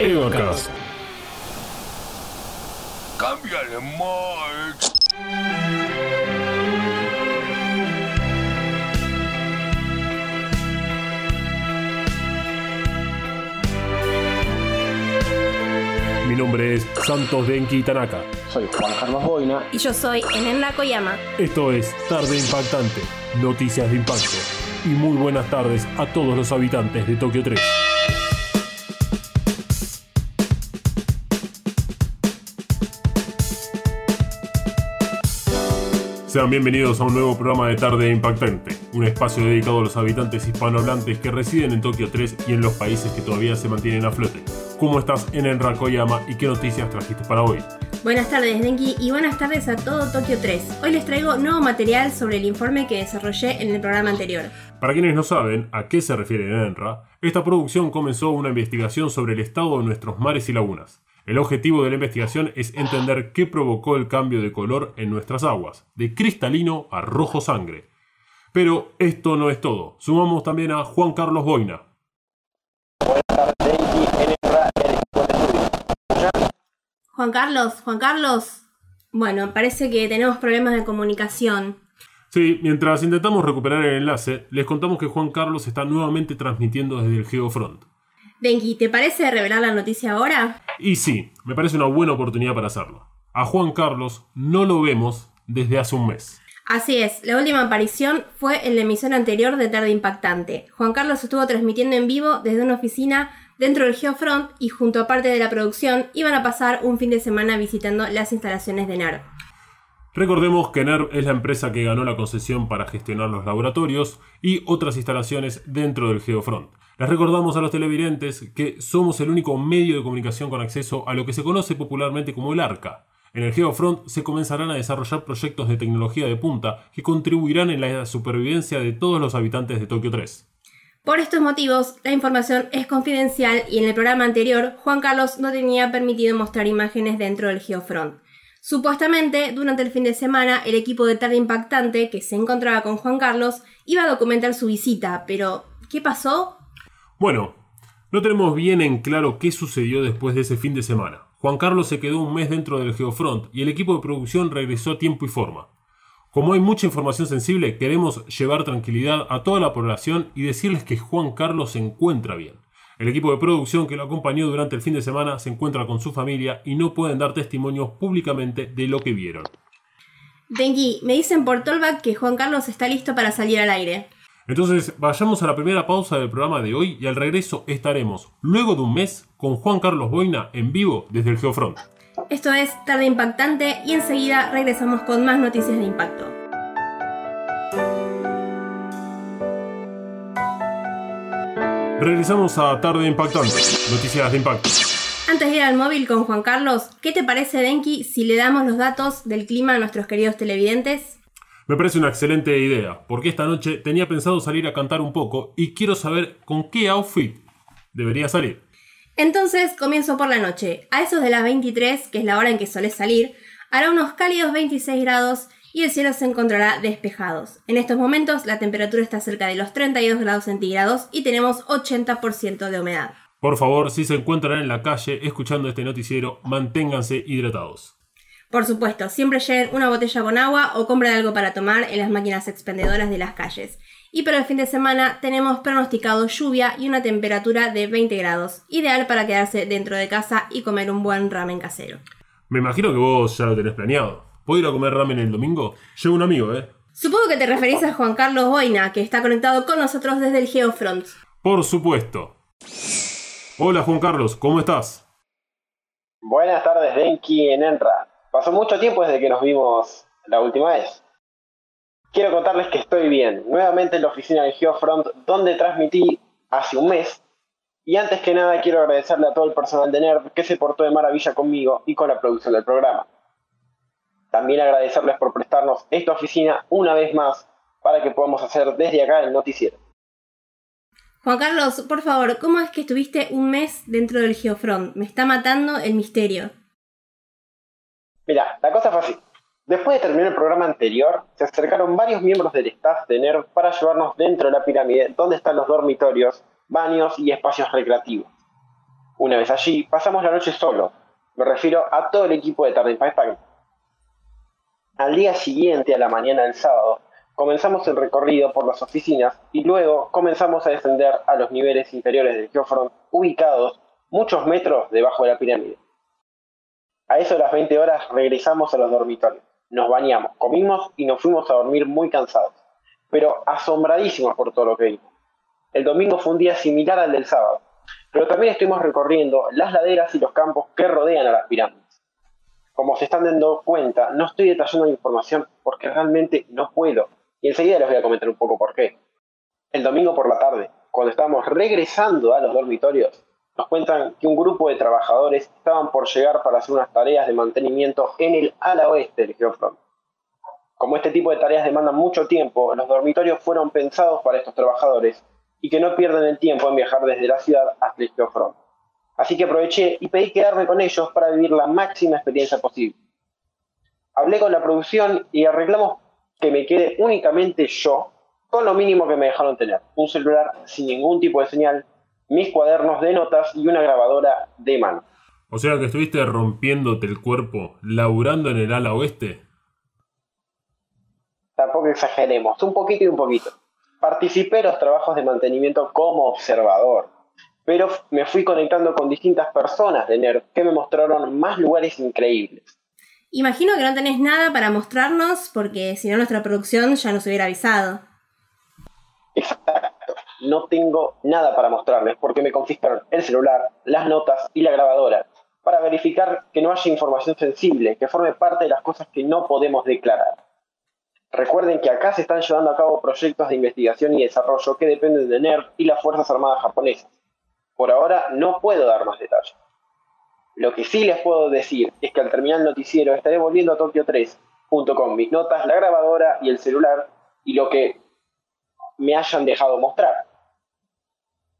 映画ガラス。Cámbiale, Mike. Nombre es Santos Denki Tanaka. Soy Juan Carlos Boina. Y yo soy Enenra Koyama. Esto es Tarde Impactante, Noticias de Impacto. Y muy buenas tardes a todos los habitantes de Tokio 3. Sean bienvenidos a un nuevo programa de Tarde Impactante, un espacio dedicado a los habitantes hispanohablantes que residen en Tokio 3 y en los países que todavía se mantienen a flote. ¿Cómo estás en Enra Koyama y qué noticias trajiste para hoy? Buenas tardes, Denki, y buenas tardes a todo Tokio 3. Hoy les traigo nuevo material sobre el informe que desarrollé en el programa anterior. Para quienes no saben a qué se refiere ENRA, esta producción comenzó una investigación sobre el estado de nuestros mares y lagunas. El objetivo de la investigación es entender qué provocó el cambio de color en nuestras aguas, de cristalino a rojo sangre. Pero esto no es todo. Sumamos también a Juan Carlos Boina. Juan Carlos, Juan Carlos. Bueno, parece que tenemos problemas de comunicación. Sí, mientras intentamos recuperar el enlace, les contamos que Juan Carlos está nuevamente transmitiendo desde el Geofront. Denki, ¿te parece revelar la noticia ahora? Y sí, me parece una buena oportunidad para hacerlo. A Juan Carlos no lo vemos desde hace un mes. Así es, la última aparición fue en la emisión anterior de Tarde Impactante. Juan Carlos estuvo transmitiendo en vivo desde una oficina dentro del Geofront y junto a parte de la producción iban a pasar un fin de semana visitando las instalaciones de NERV. Recordemos que NERV es la empresa que ganó la concesión para gestionar los laboratorios y otras instalaciones dentro del Geofront. Les recordamos a los televidentes que somos el único medio de comunicación con acceso a lo que se conoce popularmente como el ARCA. En el Geofront se comenzarán a desarrollar proyectos de tecnología de punta que contribuirán en la supervivencia de todos los habitantes de Tokio 3. Por estos motivos, la información es confidencial y en el programa anterior, Juan Carlos no tenía permitido mostrar imágenes dentro del Geofront. Supuestamente, durante el fin de semana, el equipo de Tarde Impactante, que se encontraba con Juan Carlos, iba a documentar su visita, pero ¿qué pasó? Bueno, no tenemos bien en claro qué sucedió después de ese fin de semana. Juan Carlos se quedó un mes dentro del Geofront y el equipo de producción regresó a tiempo y forma. Como hay mucha información sensible, queremos llevar tranquilidad a toda la población y decirles que Juan Carlos se encuentra bien. El equipo de producción que lo acompañó durante el fin de semana se encuentra con su familia y no pueden dar testimonios públicamente de lo que vieron. Dengi, me dicen por Tolbach que Juan Carlos está listo para salir al aire. Entonces, vayamos a la primera pausa del programa de hoy y al regreso estaremos, luego de un mes, con Juan Carlos Boina en vivo desde el Geofront. Esto es Tarde Impactante y enseguida regresamos con más noticias de impacto. Regresamos a Tarde Impactante, noticias de impacto. Antes de ir al móvil con Juan Carlos, ¿qué te parece, Denki, si le damos los datos del clima a nuestros queridos televidentes? Me parece una excelente idea, porque esta noche tenía pensado salir a cantar un poco y quiero saber con qué outfit debería salir. Entonces comienzo por la noche. A esos de las 23, que es la hora en que solés salir, hará unos cálidos 26 grados y el cielo se encontrará despejados. En estos momentos la temperatura está cerca de los 32 grados centígrados y tenemos 80% de humedad. Por favor, si se encuentran en la calle escuchando este noticiero, manténganse hidratados. Por supuesto, siempre lleven una botella con agua o compren algo para tomar en las máquinas expendedoras de las calles. Y para el fin de semana tenemos pronosticado lluvia y una temperatura de 20 grados, ideal para quedarse dentro de casa y comer un buen ramen casero. Me imagino que vos ya lo tenés planeado. ¿Puedo ir a comer ramen el domingo? Llevo un amigo, ¿eh? Supongo que te referís a Juan Carlos Boina, que está conectado con nosotros desde el Geofront. Por supuesto. Hola Juan Carlos, ¿cómo estás? Buenas tardes, Denki en Enra. Pasó mucho tiempo desde que nos vimos la última vez. Quiero contarles que estoy bien, nuevamente en la oficina del Geofront, donde transmití hace un mes. Y antes que nada quiero agradecerle a todo el personal de NERV que se portó de maravilla conmigo y con la producción del programa. También agradecerles por prestarnos esta oficina una vez más para que podamos hacer desde acá el noticiero. Juan Carlos, por favor, ¿cómo es que estuviste un mes dentro del Geofront? Me está matando el misterio. Mira, la cosa fue así. Después de terminar el programa anterior, se acercaron varios miembros del staff de NERV para llevarnos dentro de la pirámide donde están los dormitorios, baños y espacios recreativos. Una vez allí, pasamos la noche solo. Me refiero a todo el equipo de Tarde Impact. Al día siguiente, a la mañana del sábado, comenzamos el recorrido por las oficinas y luego comenzamos a descender a los niveles inferiores del Geofront, ubicados muchos metros debajo de la pirámide. A eso de las 20 horas regresamos a los dormitorios, nos bañamos, comimos y nos fuimos a dormir muy cansados, pero asombradísimos por todo lo que vimos. El domingo fue un día similar al del sábado, pero también estuvimos recorriendo las laderas y los campos que rodean a las pirámides. Como se están dando cuenta, no estoy detallando la información porque realmente no puedo y enseguida les voy a comentar un poco por qué. El domingo por la tarde, cuando estábamos regresando a los dormitorios, nos cuentan que un grupo de trabajadores estaban por llegar para hacer unas tareas de mantenimiento en el ala oeste del Geofront. Como este tipo de tareas demandan mucho tiempo, los dormitorios fueron pensados para estos trabajadores y que no pierdan el tiempo en viajar desde la ciudad hasta el Geofront. Así que aproveché y pedí quedarme con ellos para vivir la máxima experiencia posible. Hablé con la producción y arreglamos que me quede únicamente yo con lo mínimo que me dejaron tener. Un celular sin ningún tipo de señal, mis cuadernos de notas y una grabadora de mano. O sea que estuviste rompiéndote el cuerpo, laburando en el ala oeste. Tampoco exageremos, un poquito y un poquito. Participé en los trabajos de mantenimiento como observador, pero me fui conectando con distintas personas de NERD que me mostraron más lugares increíbles. Imagino que no tenés nada para mostrarnos porque si no nuestra producción ya nos hubiera avisado. Exacto. No tengo nada para mostrarles porque me confiscaron el celular, las notas y la grabadora para verificar que no haya información sensible que forme parte de las cosas que no podemos declarar. Recuerden que acá se están llevando a cabo proyectos de investigación y desarrollo que dependen de NERD y las Fuerzas Armadas japonesas. Por ahora no puedo dar más detalles. Lo que sí les puedo decir es que al terminar el noticiero estaré volviendo a Tokio 3, junto con mis notas, la grabadora y el celular, y lo que me hayan dejado mostrar.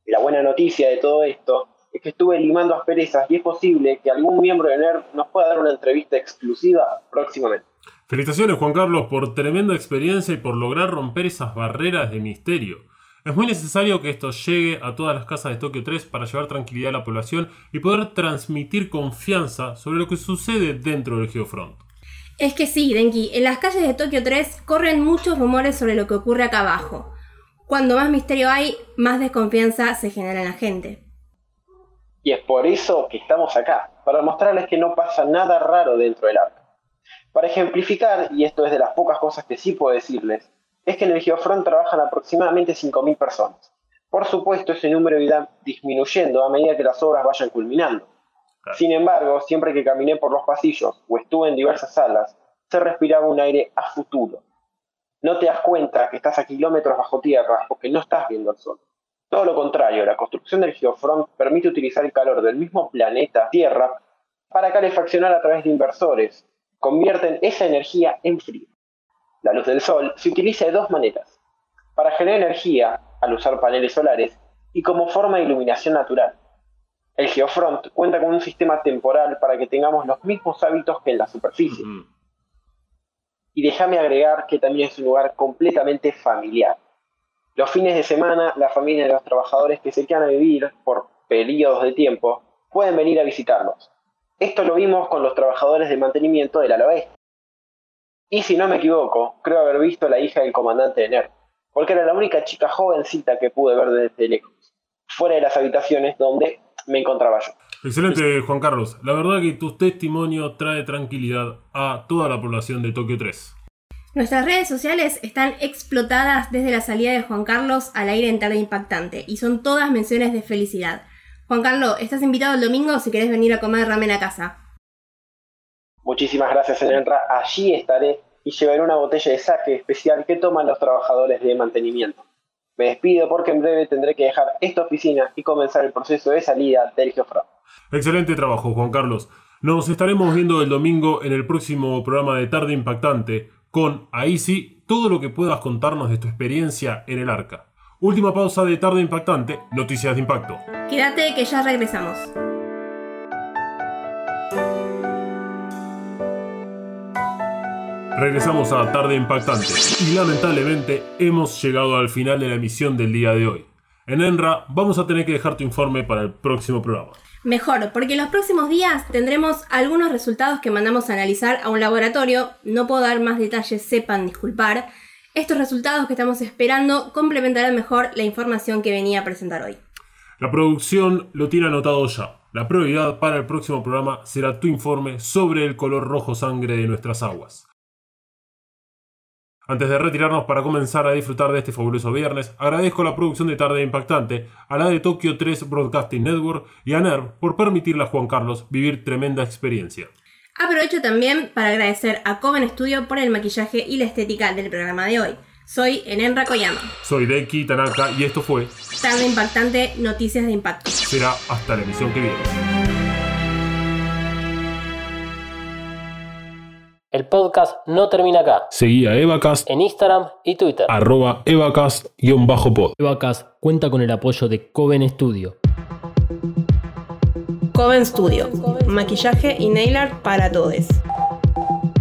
La buena noticia de todo esto es que estuve limando asperezas y es posible que algún miembro de NERD nos pueda dar una entrevista exclusiva próximamente. Felicitaciones Juan Carlos por tremenda experiencia y por lograr romper esas barreras de misterio. Es muy necesario que esto llegue a todas las casas de Tokio 3 para llevar tranquilidad a la población y poder transmitir confianza sobre lo que sucede dentro del Geofront. Es que sí, Denki, en las calles de Tokio 3 corren muchos rumores sobre lo que ocurre acá abajo. Cuando más misterio hay, más desconfianza se genera en la gente. Y es por eso que estamos acá, para mostrarles que no pasa nada raro dentro del arco. Para ejemplificar, y esto es de las pocas cosas que sí puedo decirles, es que en el Geofront trabajan aproximadamente 5.000 personas. Por supuesto, ese número irá disminuyendo a medida que las obras vayan culminando. Sin embargo, siempre que caminé por los pasillos o estuve en diversas salas, se respiraba un aire a futuro. No te das cuenta que estás a kilómetros bajo tierra porque no estás viendo el sol. Todo lo contrario, la construcción del Geofront permite utilizar el calor del mismo planeta Tierra para calefaccionar a través de inversores. Convierten esa energía en frío. La luz del sol se utiliza de dos maneras. Para generar energía, al usar paneles solares, y como forma de iluminación natural. El Geofront cuenta con un sistema temporal para que tengamos los mismos hábitos que en la superficie. Y déjame agregar que también es un lugar completamente familiar. Los fines de semana, la familia de los trabajadores que se quedan a vivir por periodos de tiempo pueden venir a visitarlos. Esto lo vimos con los trabajadores de mantenimiento del ala oeste. Y si no me equivoco, creo haber visto a la hija del comandante de NER, porque era la única chica jovencita que pude ver desde lejos, fuera de las habitaciones donde me encontraba yo. Excelente, Juan Carlos. La verdad que tu testimonio trae tranquilidad a toda la población de Tokio 3. Nuestras redes sociales están explotadas desde la salida de Juan Carlos al aire en tarde impactante y son todas menciones de felicidad. Juan Carlos, estás invitado el domingo si querés venir a comer ramen a casa. Muchísimas gracias, Enra. Allí estaré y llevaré una botella de saque especial que toman los trabajadores de mantenimiento. Me despido porque en breve tendré que dejar esta oficina y comenzar el proceso de salida del Geofront. Excelente trabajo, Juan Carlos. Nos estaremos viendo el domingo en el próximo programa de Tarde Impactante con, ahí sí, todo lo que puedas contarnos de tu experiencia en el arca. Última pausa de tarde impactante, noticias de impacto. Quédate que ya regresamos. Regresamos a Tarde Impactante y lamentablemente hemos llegado al final de la emisión del día de hoy. En Enra vamos a tener que dejar tu informe para el próximo programa. Mejor, porque en los próximos días tendremos algunos resultados que mandamos a analizar a un laboratorio. No puedo dar más detalles, sepan disculpar. Estos resultados que estamos esperando complementarán mejor la información que venía a presentar hoy. La producción lo tiene anotado ya. La prioridad para el próximo programa será tu informe sobre el color rojo sangre de nuestras aguas. Antes de retirarnos para comenzar a disfrutar de este fabuloso viernes, agradezco la producción de Tarde Impactante, a la de Tokyo 3 Broadcasting Network y a NERV por permitirle a Juan Carlos vivir tremenda experiencia. Aprovecho también para agradecer a Coven Studio por el maquillaje y la estética del programa de hoy. Soy Enenra Koyama. Soy Deki Tanaka y esto fue Tarde Impactante, Noticias de Impacto. Será hasta la emisión que viene. El podcast no termina acá. Seguí a Evacast En Instagram y Twitter. arroba evacast-pod. Evacast cuenta con el apoyo de Coven Studio. Coven Studio. Maquillaje y nail art para todos.